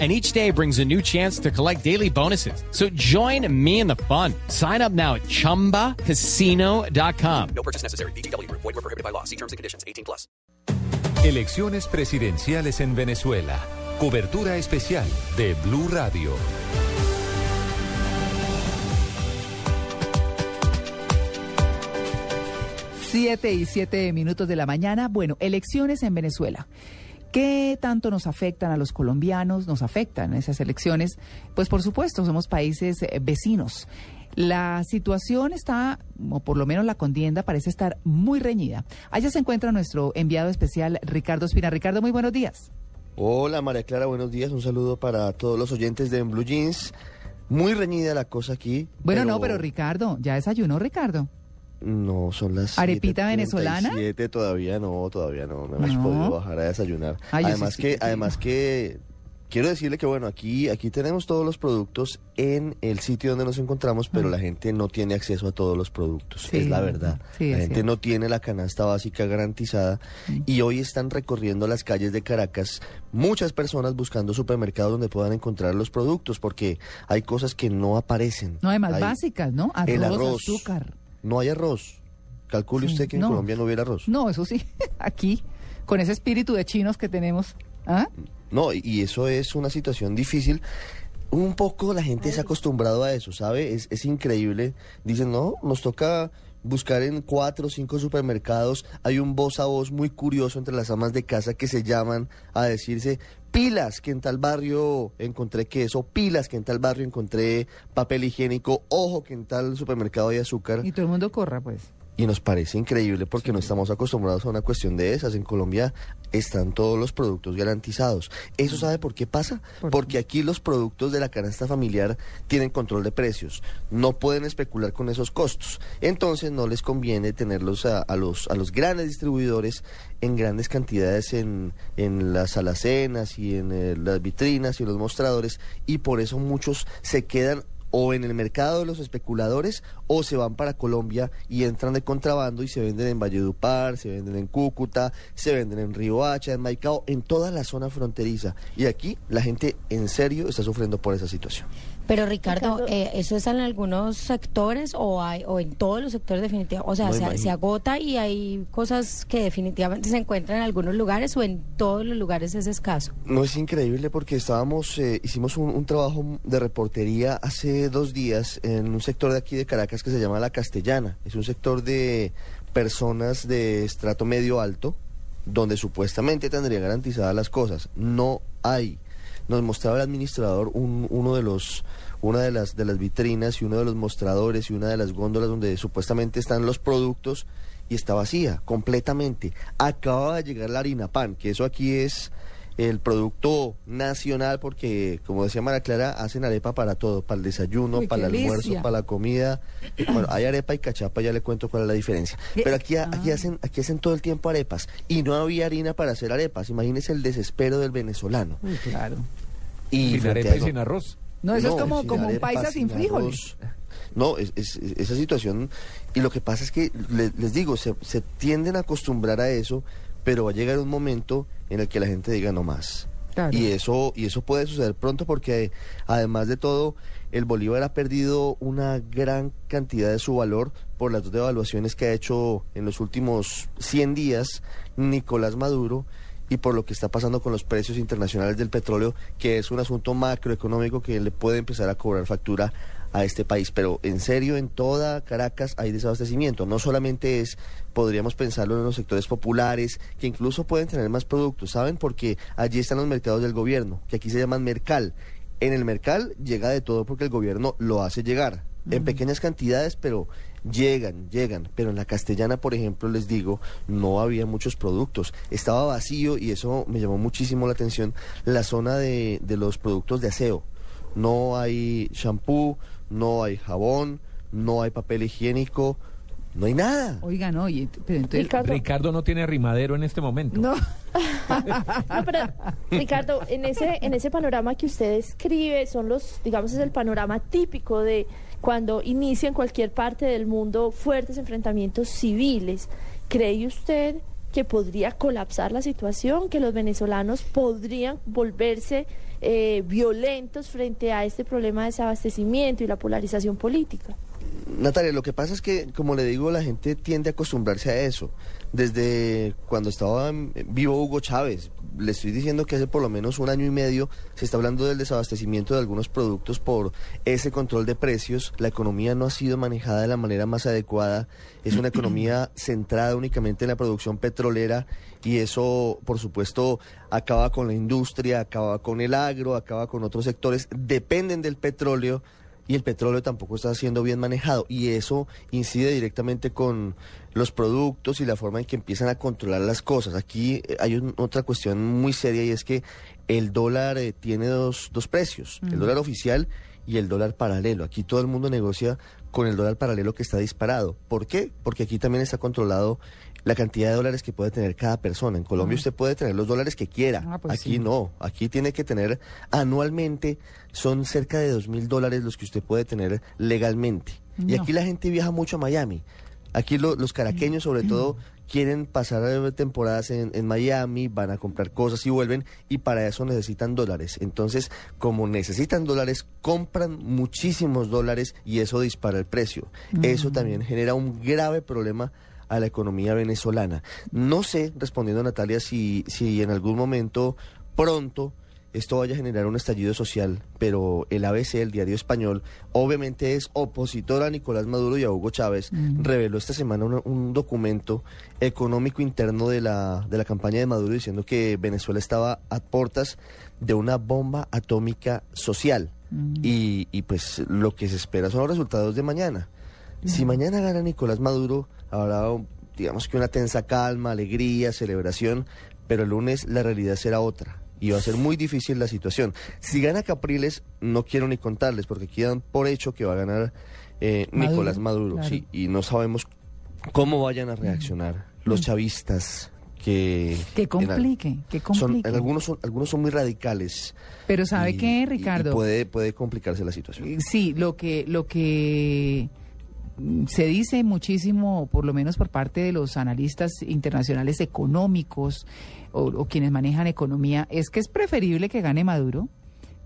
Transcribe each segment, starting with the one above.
and each day brings a new chance to collect daily bonuses. So join me in the fun. Sign up now at ChumbaCasino.com. No purchase necessary. BGW. Void were prohibited by law. See terms and conditions. 18 plus. Elecciones presidenciales en Venezuela. Cobertura especial de Blue Radio. Siete y siete minutos de la mañana. Bueno, elecciones en Venezuela. ¿Qué tanto nos afectan a los colombianos? ¿Nos afectan esas elecciones? Pues por supuesto, somos países eh, vecinos. La situación está, o por lo menos la contienda, parece estar muy reñida. Allá se encuentra nuestro enviado especial, Ricardo Espina. Ricardo, muy buenos días. Hola María Clara, buenos días. Un saludo para todos los oyentes de Blue Jeans. Muy reñida la cosa aquí. Bueno, no, pero Ricardo, ¿ya desayunó Ricardo? No, son las ¿Arepita venezolana? Siete todavía no, todavía no, no hemos podido bajar a desayunar. Ay, además sí que, además que quiero decirle que bueno, aquí, aquí tenemos todos los productos en el sitio donde nos encontramos, pero Mm. la gente no tiene acceso a todos los productos. Sí, es la verdad. sí, la gente cierto. no tiene la canasta básica garantizada Mm. y hoy están recorriendo las calles de Caracas muchas personas buscando supermercados donde puedan encontrar los productos porque hay cosas que no aparecen. No, además Hay- básicas, ¿no? Arroz, el arroz. azúcar. No hay arroz. Calcule Sí, usted que en. Colombia no hubiera arroz. No, eso sí, aquí, con ese espíritu de chinos que tenemos. ¿Ah? No, y- y eso es una situación difícil. Un poco la gente se ha acostumbrado a eso, ¿sabe? Es, es increíble. Dicen, no, nos toca buscar en cuatro o cinco supermercados. Hay un voz a voz muy curioso entre las amas de casa que se llaman a decirse, pilas que en tal barrio encontré queso, pilas que en tal barrio encontré papel higiénico, ojo que en tal supermercado hay azúcar. Y todo el mundo corra, pues. Y nos parece increíble porque no estamos acostumbrados a una cuestión de esas. En Colombia están todos los productos garantizados. ¿Eso sabe por qué pasa? Porque aquí los productos de la canasta familiar tienen control de precios. No pueden especular con esos costos. Entonces no les conviene tenerlos a, a los, a los grandes distribuidores en grandes cantidades en, en las alacenas y en eh, las vitrinas y en los mostradores. Y por eso muchos se quedan o en el mercado de los especuladores o se van para Colombia y entran de contrabando y se venden en Valledupar, se venden en Cúcuta, se venden en Riohacha, en Maicao, en toda la zona fronteriza. Y aquí la gente en serio está sufriendo por esa situación. Pero Ricardo, eh, ¿eso es en algunos sectores o hay o en todos los sectores definitivamente? O sea, No, se, se agota y hay cosas que definitivamente se encuentran en algunos lugares o en todos los lugares es escaso. No es increíble porque estábamos, eh, hicimos un, un trabajo de reportería hace dos días en un sector de aquí de Caracas que se llama La Castellana. Es un sector de personas de estrato medio alto donde supuestamente tendría garantizadas las cosas. No hay. Nos mostraba el administrador un- uno de los una de las de las vitrinas y uno de los mostradores y una de las góndolas donde supuestamente están los productos y está vacía completamente. Acaba de llegar la harina pan, que eso aquí es el producto nacional porque como decía Mara Clara, hacen arepa para todo, para el desayuno, Uy, para el almuerzo, delicia. para la comida. Bueno, hay arepa y cachapa, ya le cuento cuál es la diferencia. ¿Qué? Pero aquí, aquí Ah. hacen aquí hacen todo el tiempo arepas y no había harina para hacer arepas. Imagínese el desespero del venezolano. Uy, claro. Y Sin arepa y eso- sin arroz. No, eso es como, como un paisa sin frijoles. No, es, es- es- esa situación. Y lo que pasa es que, le- les digo, se, se tienden a acostumbrar a eso, pero va a llegar un momento en el que la gente diga no más. Claro. Y eso, y eso puede suceder pronto porque además de todo, el Bolívar ha perdido una gran cantidad de su valor por las dos devaluaciones que ha hecho en los últimos 100 días Nicolás Maduro y por lo que está pasando con los precios internacionales del petróleo, que es un asunto macroeconómico que le puede empezar a cobrar factura a este país. Pero en serio, en toda Caracas hay desabastecimiento. No solamente es, podríamos pensarlo en los sectores populares, que incluso pueden tener más productos, ¿saben? Porque allí están los mercados del gobierno, que aquí se llaman Mercal. En el Mercal llega de todo porque el gobierno lo hace llegar. En pequeñas cantidades, pero llegan, llegan. Pero en la castellana, por ejemplo, les digo, no había muchos productos. Estaba vacío y eso me llamó muchísimo la atención. La zona de, de los productos de aseo. No hay shampoo, no hay jabón, no hay papel higiénico. No hay nada. Oiga, no, y, pero entonces... Ricardo, Ricardo no tiene rimadero en este momento. No, no, pero, Ricardo, en ese, en ese panorama que usted describe, son los, digamos, es el panorama típico de cuando inicia en cualquier parte del mundo fuertes enfrentamientos civiles. ¿Cree usted que podría colapsar la situación, que los venezolanos podrían volverse eh, violentos frente a este problema de desabastecimiento y la polarización política? Natalia, lo que pasa es que, como le digo, la gente tiende a acostumbrarse a eso. Desde cuando estaba vivo Hugo Chávez, le estoy diciendo que hace por lo menos un año y medio se está hablando del desabastecimiento de algunos productos por ese control de precios. La economía no ha sido manejada de la manera más adecuada. Es una economía centrada únicamente en la producción petrolera y eso, por supuesto, acaba con la industria, acaba con el agro, acaba con otros sectores. Dependen del petróleo y el petróleo tampoco está siendo bien manejado y eso incide directamente con los productos y la forma en que empiezan a controlar las cosas. Aquí eh, hay un- otra cuestión muy seria y es que el dólar eh, tiene dos, dos precios, el dólar oficial y el dólar paralelo. Aquí todo el mundo negocia con el dólar paralelo que está disparado. ¿Por qué? Porque aquí también está controlado la cantidad de dólares que puede tener cada persona. En Colombia usted puede tener los dólares que quiera. Ah, pues aquí sí. no. Aquí tiene que tener anualmente, son cerca de dos mil dólares los que usted puede tener legalmente. Y aquí la gente viaja mucho a Miami. Aquí lo- los caraqueños sobre todo quieren pasar eh, temporadas en, en Miami, van a comprar cosas y vuelven y para eso necesitan dólares. Entonces, como necesitan dólares, compran muchísimos dólares y eso dispara el precio. Eso también genera un grave problema a la economía venezolana. No sé, respondiendo a Natalia, si, si en algún momento pronto esto vaya a generar un estallido social, pero el ABC, el diario español, obviamente es opositor a Nicolás Maduro y a Hugo Chávez, reveló esta semana un, un documento económico interno de la, de la campaña de Maduro diciendo que Venezuela estaba a puertas de una bomba atómica social. Y, y pues lo que se espera son los resultados de mañana. Si mañana gana Nicolás Maduro, habrá, digamos que una tensa calma, alegría, celebración, pero el lunes la realidad será otra. Y va a ser muy difícil la situación. Si gana Capriles, no quiero ni contarles, porque quedan por hecho que va a ganar eh, Maduro, Nicolás Maduro. claro. sí, y no sabemos cómo vayan a reaccionar los chavistas que... que en complique, que son, complique. en algunos, son, algunos son muy radicales. Pero ¿sabe qué, y Ricardo? puede, puede complicarse la situación. Eh, Sí, lo que, lo que se dice muchísimo, por lo menos por parte de los analistas internacionales económicos o, quienes manejan economía, es que es preferible que gane Maduro,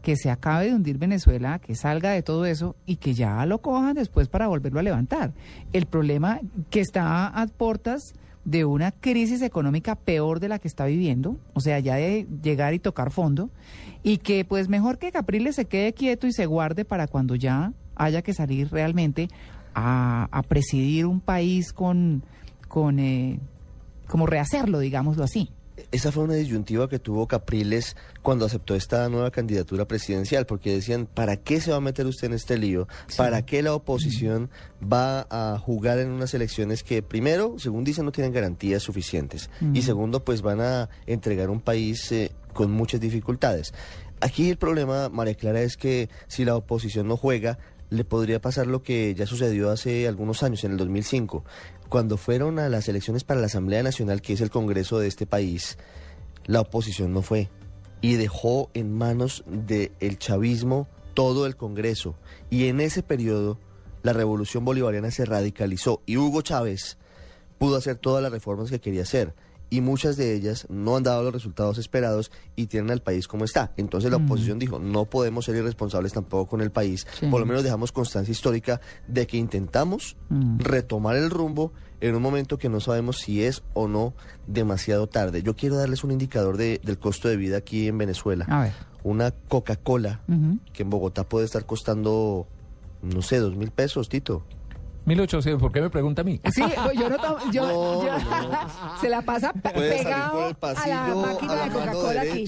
que se acabe de hundir Venezuela, que salga de todo eso y que ya lo cojan después para volverlo a levantar. El problema que está a puertas de una crisis económica peor de la que está viviendo, o sea, ya de llegar y tocar fondo, y que pues mejor que Capriles se quede quieto y se guarde para cuando ya haya que salir realmente a, a presidir un país con, con eh, como rehacerlo, digámoslo así. Esa fue una disyuntiva que tuvo Capriles cuando aceptó esta nueva candidatura presidencial, porque decían, ¿para qué se va a meter usted en este lío? ¿Para qué la oposición va a jugar en unas elecciones que, primero, según dicen, no tienen garantías suficientes? Y segundo, pues van a entregar un país eh, con muchas dificultades. Aquí el problema, María Clara, es que si la oposición no juega, le podría pasar lo que ya sucedió hace algunos años, en el 2005, cuando fueron a las elecciones para la Asamblea Nacional, que es el Congreso de este país, la oposición no fue y dejó en manos del chavismo todo el Congreso. Y en ese periodo la revolución bolivariana se radicalizó y Hugo Chávez pudo hacer todas las reformas que quería hacer. Y muchas de ellas no han dado los resultados esperados y tienen al país como está. Entonces la oposición dijo, no podemos ser irresponsables tampoco con el país. Sí. Por lo menos dejamos constancia histórica de que intentamos Mm. retomar el rumbo en un momento que no sabemos si es o no demasiado tarde. Yo quiero darles un indicador de- del costo de vida aquí en Venezuela. A ver. Una Coca-Cola que en Bogotá puede estar costando, no sé, dos mil pesos, Tito. 1800, ¿por qué me pregunta a mí? Sí, pues yo no tomo, yo, No, yo- no, se la pasa salir pegado por el a la pasillo, máquina a la de Coca-Cola aquí.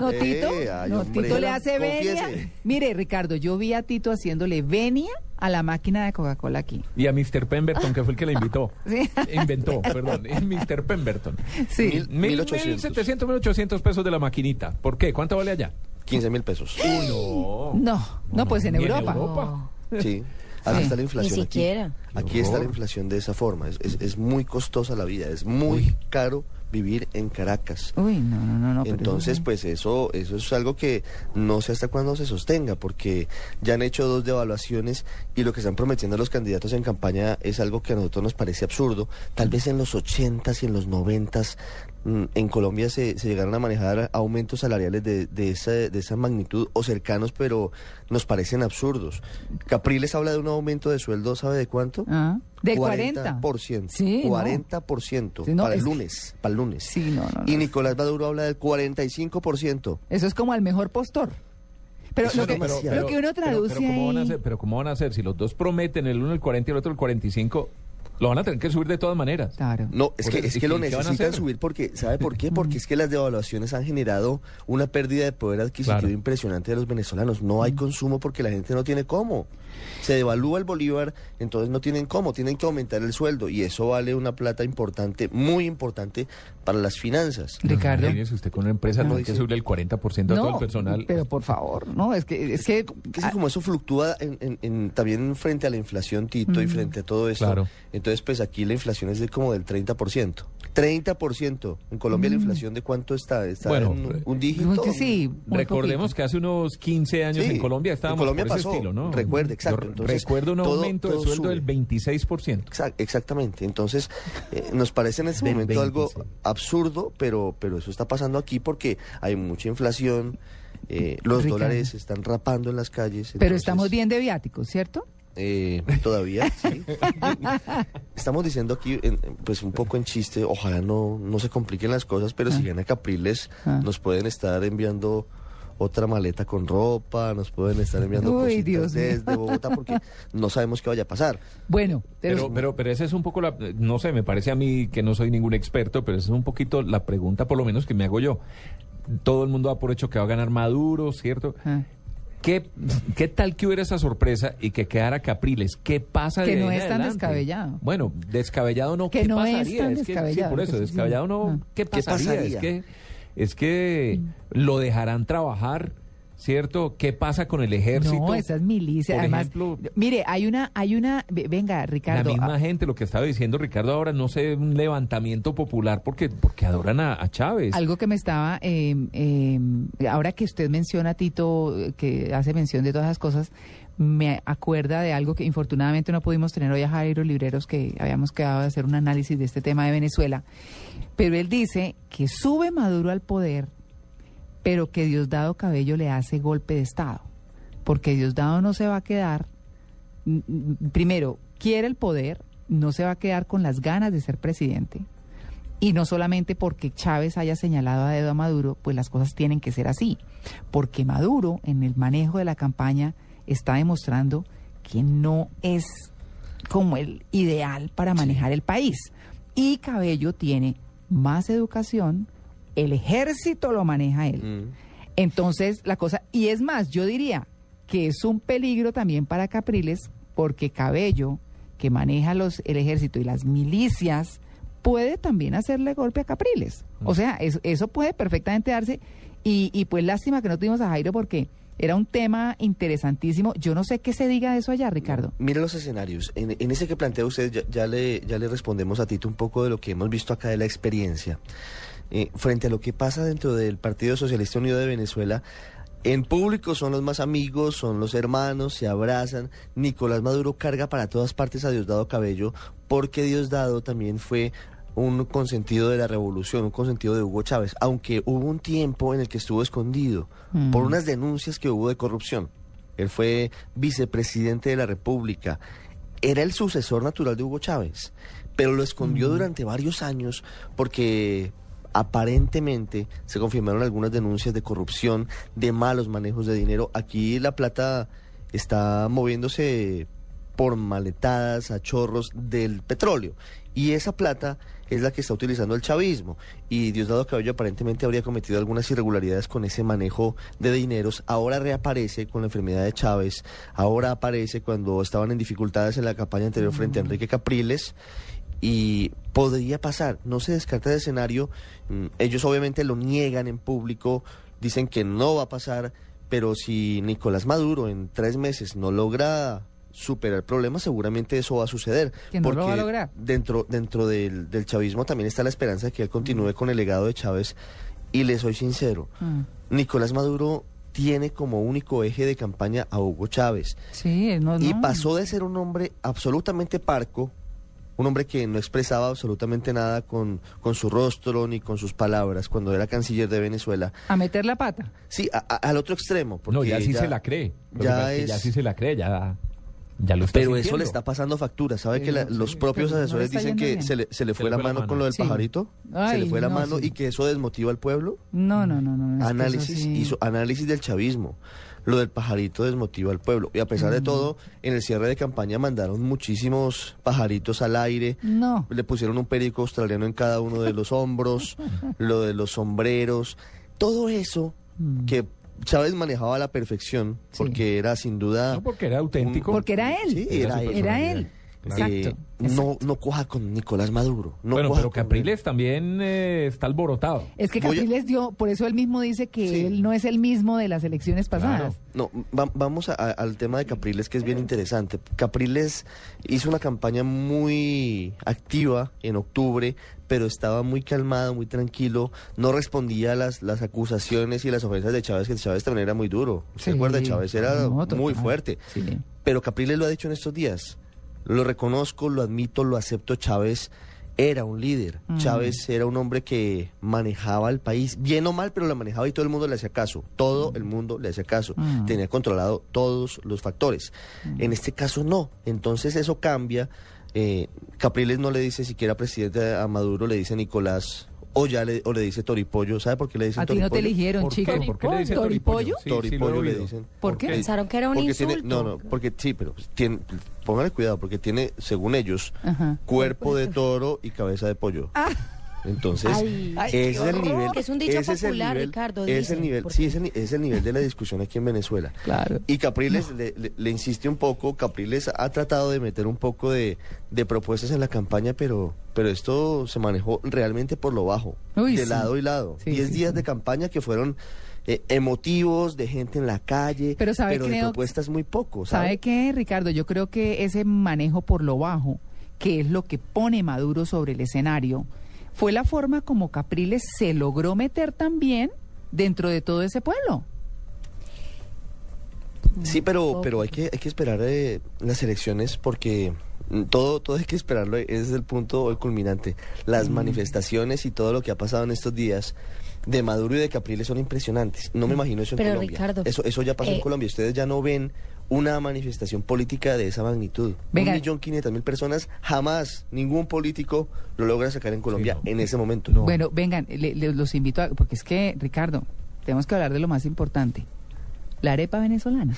No, Eh, Tito, ay, no, hombre, Tito le hace venia. confiese. Mire, Ricardo, yo vi a Tito haciéndole venia a la máquina de Coca-Cola aquí. Y a Mr. Pemberton, que fue el que la invitó. Sí. Inventó, perdón. Mr. Pemberton. Sí. Mil- Mil, 1800. 1700, 1800 pesos de la maquinita. ¿Por qué? ¿Cuánto vale allá? 15 mil pesos. No. No, no, pues en Ni en Europa. Europa. Sí. Así está la inflación. Ni aquí. siquiera. Aquí está la inflación de esa forma. Es, es- es muy costosa la vida, es muy caro vivir en Caracas. Uy, no, no, no. Entonces, pues eso, eso es algo que no sé hasta cuándo se sostenga, porque ya han hecho dos devaluaciones y lo que están prometiendo los candidatos en campaña es algo que a nosotros nos parece absurdo. Tal vez en los 80s y en los 90s mm, en Colombia se, se llegaron a manejar aumentos salariales de, de, esa, de esa magnitud o cercanos, pero nos parecen absurdos. Capriles habla de un aumento de sueldo, ¿sabe de cuánto? Ah, de 40. 40%. Sí, no. 40% Sí, no, para el que- lunes, para el lunes. Sí, no, no, no. Y Nicolás Maduro habla del 45%. Eso es como al mejor postor. Pero lo que, lo que uno traduce pero, ¿cómo van a hacer? Pero ¿cómo van a hacer? Si los dos prometen, el uno el 40 y el otro el 45, lo van a tener que subir de todas maneras. Claro. No, es que, es ¿y que lo necesitan subir porque, ¿sabe por qué? Porque es que las devaluaciones han generado una pérdida de poder adquisitivo Claro. impresionante de los venezolanos. No hay consumo porque la gente no tiene cómo. Se devalúa el bolívar, entonces no tienen cómo, tienen que aumentar el sueldo y eso vale una plata importante, muy importante para las finanzas. Ricardo. Imagínese usted con una empresa no hay que subirle el 40% a todo el personal. pero por favor, no, es que es que Que como eso fluctúa en, en- en- también frente a la inflación, Tito, y frente a todo esto, Claro. entonces pues aquí la inflación es de como del 30%. 30%. En Colombia la inflación de cuánto está? Está Bueno, en un dígito. sí, Recordemos poquito. que hace unos 15 años Sí, en Colombia en estábamos Colombia por ese pasó, estilo, ¿no? recuerde, exacto, entonces, recuerdo un todo- aumento de todo sueldo sube. del 26%. Exac- Exactamente. Entonces, eh, nos parece en este momento algo 26. absurdo, pero, pero eso está pasando aquí porque hay mucha inflación, eh, los Ricardo. dólares se están rapando en las calles. pero estamos bien de viáticos, ¿cierto? Eh, todavía, sí. Estamos diciendo aquí, en- pues un poco en chiste, ojalá no, no se compliquen las cosas, pero si gana Capriles, Ah. nos pueden estar enviando otra maleta con ropa, nos pueden estar enviando Uy, cositas Dios mío. desde Bogotá porque no sabemos qué vaya a pasar. Bueno, pero, Pero, pero, pero esa es un poco la, no sé, me parece a mí que no soy ningún experto, pero esa es un poquito la pregunta, por lo menos que me hago yo. Todo el mundo da por hecho que va a ganar Maduro, ¿cierto? Ah. ¿Qué, ¿Qué tal que hubiera esa sorpresa y que quedara Capriles? ¿Qué pasa Que de no ahí es tan adelante? descabellado. Bueno, descabellado no, Que ¿qué no es pasaría? tan que, sí, descabellado, por eso, que sí, descabellado sí. no, Ah. ¿qué ¿Qué pasaría? pasaría? Es que, es que lo dejarán trabajar, ¿cierto? ¿Qué pasa con el ejército? no, esas milicias, Por además, ejemplo, mire, hay una, hay una, ve- venga, Ricardo, la misma ah, gente, lo que estaba diciendo Ricardo ahora, no sé, un levantamiento popular porque, porque adoran a, a Chávez. algo que me estaba, eh, eh, ahora que usted menciona, Tito, que hace mención de todas esas cosas, me acuerda de algo que infortunadamente no pudimos tener hoy a Jairo Libreros, que habíamos quedado de hacer un análisis de este tema de Venezuela, pero él dice que sube Maduro al poder, pero que Diosdado Cabello le hace golpe de Estado, porque Diosdado no se va a quedar, mm, primero, quiere el poder, no se va a quedar con las ganas de ser presidente, y no solamente porque Chávez haya señalado a dedo a Maduro, pues las cosas tienen que ser así. Porque Maduro, en el manejo de la campaña, está demostrando que no es como el ideal para manejar el país. Y Cabello tiene más educación, el ejército lo maneja él. Mm. Entonces, la cosa, y es más, yo diría que es un peligro también para Capriles, porque Cabello, que maneja los, el ejército y las milicias, puede también hacerle golpe a Capriles. O sea, eso, eso puede perfectamente darse. Y, y pues lástima que no tuvimos a Jairo porque era un tema interesantísimo. Yo no sé qué se diga de eso allá, Ricardo. Mire los escenarios. En, en ese que plantea usted, ya, ya le, ya le respondemos a Tito un poco de lo que hemos visto acá de la experiencia. Eh, frente a lo que pasa dentro del Partido Socialista Unido de Venezuela, en público son los más amigos, son los hermanos, se abrazan. Nicolás Maduro carga para todas partes a Diosdado Cabello, porque Diosdado también fue un consentido de la revolución, un consentido de Hugo Chávez, aunque hubo un tiempo en el que estuvo escondido Mm. por unas denuncias que hubo de corrupción. Él fue vicepresidente de la República. Era el sucesor natural de Hugo Chávez, pero lo escondió durante varios años porque aparentemente se confirmaron algunas denuncias de corrupción, de malos manejos de dinero. Aquí la plata está moviéndose por maletadas a chorros del petróleo. Y esa plata es la que está utilizando el chavismo. Y Diosdado Cabello aparentemente habría cometido algunas irregularidades con ese manejo de dineros. Ahora reaparece con la enfermedad de Chávez. Ahora aparece cuando estaban en dificultades en la campaña anterior frente a Enrique Capriles. Y podría pasar, no se descarta el escenario. Mm, Ellos obviamente lo niegan en público, dicen que no va a pasar, pero si Nicolás Maduro en tres meses no logra superar problemas, seguramente eso va a suceder. Que no lo porque va a lograr. Dentro, dentro del, del chavismo también está la esperanza de que él continúe con el legado de Chávez. Y le soy sincero, Mm. Nicolás Maduro tiene como único eje de campaña a Hugo Chávez. Sí, no, Y pasó de ser un hombre absolutamente parco, un hombre que no expresaba absolutamente nada con, con su rostro ni con sus palabras cuando era canciller de Venezuela. A meter la pata. Sí, a- a- al otro extremo. Porque No, ya sí se la cree. Ya es que ya es- sí se la cree, ya, ya lo está Pero eso le está pasando factura. ¿Sabe Sí, que la- los sí, propios no asesores dicen que bien. se le, se le fue la mano con lo del Sí. pajarito? se le fue la no, mano sí. y que eso desmotiva al pueblo. No, no, no, no. análisis sí- hizo análisis del chavismo. Lo del pajarito desmotiva al pueblo. Y a pesar Mm. de todo, en el cierre de campaña mandaron muchísimos pajaritos al aire. No. Le pusieron un perico australiano en cada uno de los hombros, lo de los sombreros. Todo eso Mm. que Chávez manejaba a la perfección, Sí. porque era sin duda... No, porque era auténtico. Porque era él. Sí, era él. Era él. Eh, Exacto. no, no coja con Nicolás Maduro. No bueno, coja pero con. Capriles también eh, está alborotado. Es que a- Capriles dio, por eso él mismo dice que Sí. él no es el mismo de las elecciones pasadas. No, va- vamos a- a- al tema de Capriles, que es bien interesante. Capriles hizo una campaña muy activa en octubre, pero estaba muy calmado, muy tranquilo, no respondía a las, las acusaciones y las ofensas de Chávez, que Chávez también era muy duro. ¿Se Sí. acuerda? Chávez era No, muy fuerte. Sí. Pero Capriles lo ha dicho en estos días. Lo reconozco, lo admito, lo acepto. Chávez era un líder. Mm. Chávez era un hombre que manejaba el país, bien o mal, pero lo manejaba y todo el mundo le hacía caso. Todo el mundo le hacía caso. Mm. Tenía controlado todos los factores. En este caso no. Entonces eso cambia. Eh, Capriles no le dice siquiera presidente a Maduro, le dice Nicolás. O ya le, o le dice Toripollo. ¿Sabe por qué le dicen A ti no te Toripollo? eligieron, ¿Por chico. qué? ¿Por qué le dicen ¿Toripollo? toripollo? Sí, Toripollo le dicen. ¿Por qué? Pensaron que era un Porque insulto. tiene, no, no, porque sí, pero tiene, póngale cuidado, porque tiene, según ellos, Ajá. cuerpo de toro y cabeza de pollo. Entonces, Ay. Ese es el nivel. Es un dicho ese el popular, nivel- Ricardo, Es el nivel, es el, es el nivel de la discusión aquí en Venezuela. Claro. Y Capriles le, le- le insiste un poco, Capriles ha tratado de meter un poco de, de propuestas en la campaña, pero, pero esto se manejó realmente por lo bajo, Uy, de sí. lado y lado. Sí, Diez sí, días sí. de campaña que fueron eh, emotivos, de gente en la calle, Pero ¿sabe de creo- propuestas muy poco, ¿sabe? ¿Sabe qué, Ricardo? Yo creo que ese manejo por lo bajo, que es lo que pone Maduro sobre el escenario, fue la forma como Capriles se logró meter también dentro de todo ese pueblo. Sí, pero, pero hay que, hay que esperar eh, las elecciones porque mm, todo, todo hay que esperarlo, ese es el punto el culminante. Las manifestaciones y todo lo que ha pasado en estos días de Maduro y de Capriles son impresionantes. No me imagino eso en Pero, Colombia. Ricardo, eso, eso ya pasó eh, en Colombia. Ustedes ya no ven una manifestación política de esa magnitud. Venga. Un millón quinientas mil personas, jamás ningún político lo logra sacar en Colombia no. en ese momento. No. Bueno, vengan, le- le- los invito a... Porque es que, Ricardo, tenemos que hablar de lo más importante. La arepa venezolana.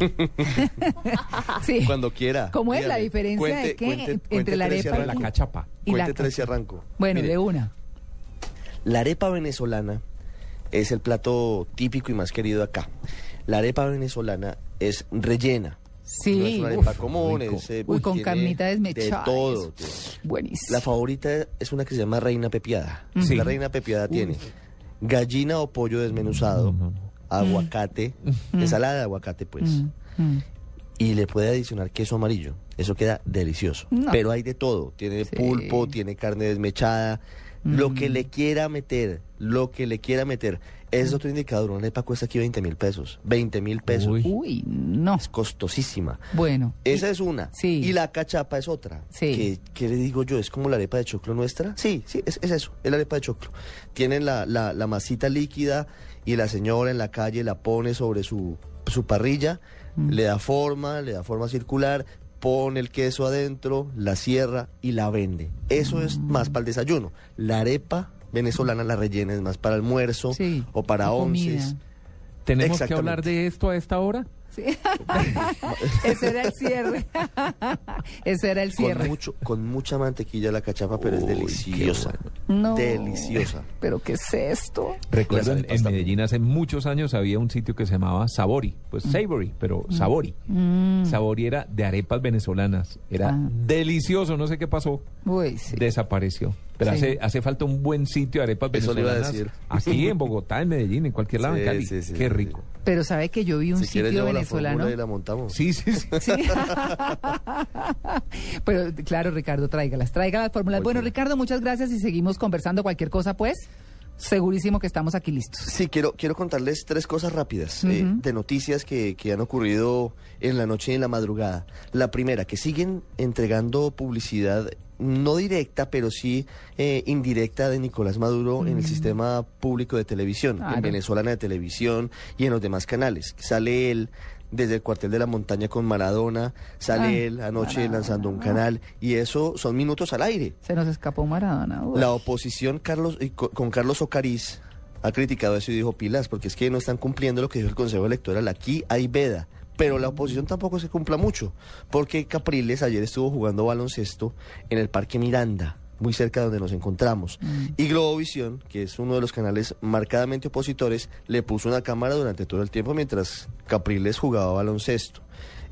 sí. Cuando quiera. ¿Cómo es la diferencia Cuente- de qué cuente- entre cuente la tres y arepa y La cachapa. y la tres y arranco. Bueno, Mire, de una. La arepa venezolana es el plato típico y más querido acá. La arepa venezolana es rellena. Sí. no es una uf, arepa común. es, eh, Uy, con carnita desmechada. De todo. Buenísimo. La favorita es una que se llama reina pepiada. Sí. La reina pepiada tiene gallina o pollo desmenuzado, no, no. aguacate, ensalada de aguacate pues. Y le puede adicionar queso amarillo. Eso queda delicioso. No. Pero hay de todo. Tiene Sí. pulpo, tiene carne desmechada. Lo que le quiera meter, lo que le quiera meter. Es otro indicador. Una arepa cuesta aquí 20 mil pesos. 20 mil pesos. Uy. Uy, no. Es costosísima. Bueno. Esa es una. Sí. Y la cachapa es otra. Sí. Que, ¿Qué le digo yo? ¿Es como la arepa de choclo nuestra? Sí, sí, es, es eso. Es la arepa de choclo. Tienen la, la, la masita líquida y la señora en la calle la pone sobre su, su parrilla, Mm. le da forma, le da forma circular, pone el queso adentro, la cierra y la vende. Eso es Mm. más para el desayuno. La arepa venezolana, la rellena, es más para almuerzo Sí, o para onces. ¿Tenemos que hablar de esto a esta hora? Sí. Ese era el cierre. Ese era el Con, cierre. mucho, con mucha mantequilla la cachapa, pero es Uy, deliciosa. No. Deliciosa. ¿Pero qué es esto? Recuerdo Las en. Medellín hace muchos años había un sitio que se llamaba Sabori, pues Savory, pero Sabori. Mm. Sabori era de arepas venezolanas, era Ah. delicioso, no sé qué pasó, Uy, sí. desapareció. Pero Sí. hace, hace falta un buen sitio de arepas Eso le iba a venezolanas. decir. Aquí en Bogotá, en Medellín, en cualquier lado, en Cali. sí, sí, Qué rico. Pero sabe que yo vi un si sitio la venezolano. y la montamos. Sí, sí, sí. Sí. Pero claro, Ricardo, tráigalas, tráigalas las fórmulas. Bueno, Ricardo, muchas gracias y seguimos conversando cualquier cosa, pues. Segurísimo que estamos aquí listos. Sí, quiero, quiero contarles tres cosas rápidas eh, de noticias que, que han ocurrido en la noche y en la madrugada. La primera, que siguen entregando publicidad no directa, pero sí eh, indirecta de Nicolás Maduro en el sistema público de televisión, en Venezolana de Televisión y en los demás canales. Sale él desde el cuartel de la montaña con Maradona, sale Ay, él anoche Maradona. lanzando un canal y eso son minutos al aire. Se nos escapó Maradona. Uy. La oposición Carlos y co- con Carlos Ocariz ha criticado eso y dijo pilas, porque es que no están cumpliendo lo que dijo el Consejo Electoral. Aquí hay veda. Pero la oposición tampoco se cumpla mucho, porque Capriles ayer estuvo jugando baloncesto en el Parque Miranda, muy cerca de donde nos encontramos. Y Globovisión, que es uno de los canales marcadamente opositores, le puso una cámara durante todo el tiempo mientras Capriles jugaba baloncesto.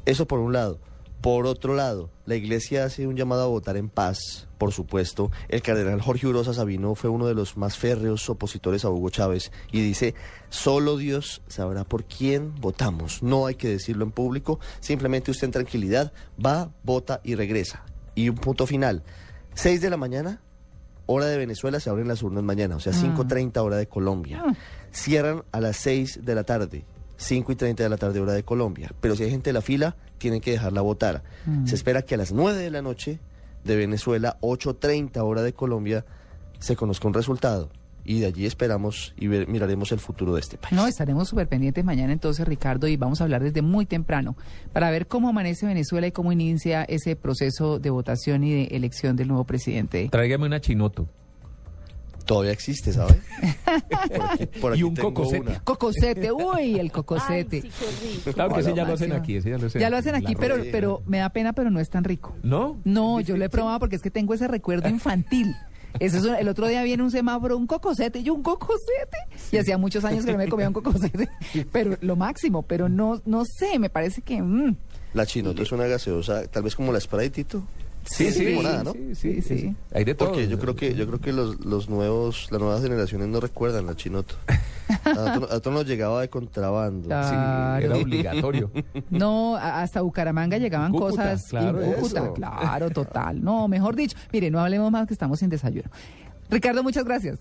Eso por un lado. Por otro lado, la iglesia hace un llamado a votar en paz, por supuesto. El cardenal Jorge Urosa Sabino fue uno de los más férreos opositores a Hugo Chávez y dice, solo Dios sabrá por quién votamos. No hay que decirlo en público, simplemente usted en tranquilidad va, vota y regresa. Y un punto final, 6 de la mañana, hora de Venezuela, se abren las urnas mañana, o sea, 5.30 hora de Colombia. Cierran a las 6 de la tarde. 5 y 30 de la tarde hora de Colombia. Pero si hay gente en la fila, tienen que dejarla votar. Se espera que a las 9 de la noche de Venezuela, 8.30 hora de Colombia, se conozca un resultado. Y de allí esperamos y ver- miraremos el futuro de este país. No, estaremos súper pendientes mañana entonces, Ricardo, y vamos a hablar desde muy temprano para ver cómo amanece Venezuela y cómo inicia ese proceso de votación y de elección del nuevo presidente. Tráigame una chinoto. Todavía existe, ¿sabe? Por aquí, por Y un cocosete. una. Cocosete, uy, el Ay, cocosete. sí, qué rico. Claro que ese ya lo hacen aquí, ese ya lo hacen Ya lo hacen aquí, pero, pero me da pena, pero no es tan rico. ¿No? No, yo lo he probado porque es que tengo ese recuerdo infantil. Ese es un- el otro día viene un semáforo, un cocosete, y yo un cocosete. Y hacía muchos años que no me comía un cocosete. Pero lo máximo, pero no, no sé, me parece que... mm, La chinoto es una gaseosa, tal vez como la Sprite, Tito. Sí, sí, limonada, ¿no? sí, Sí, sí, sí. Hay de todo. Porque yo creo que yo creo que los, los nuevos las nuevas generaciones no recuerdan la chinoto. A nosotros, nos llegaba de contrabando. Sí, era obligatorio. No, hasta Bucaramanga llegaban Cúcuta, cosas. claro, Cúcuta, claro, total. No, mejor dicho. Mire, no hablemos más que estamos sin desayuno. Ricardo, muchas gracias.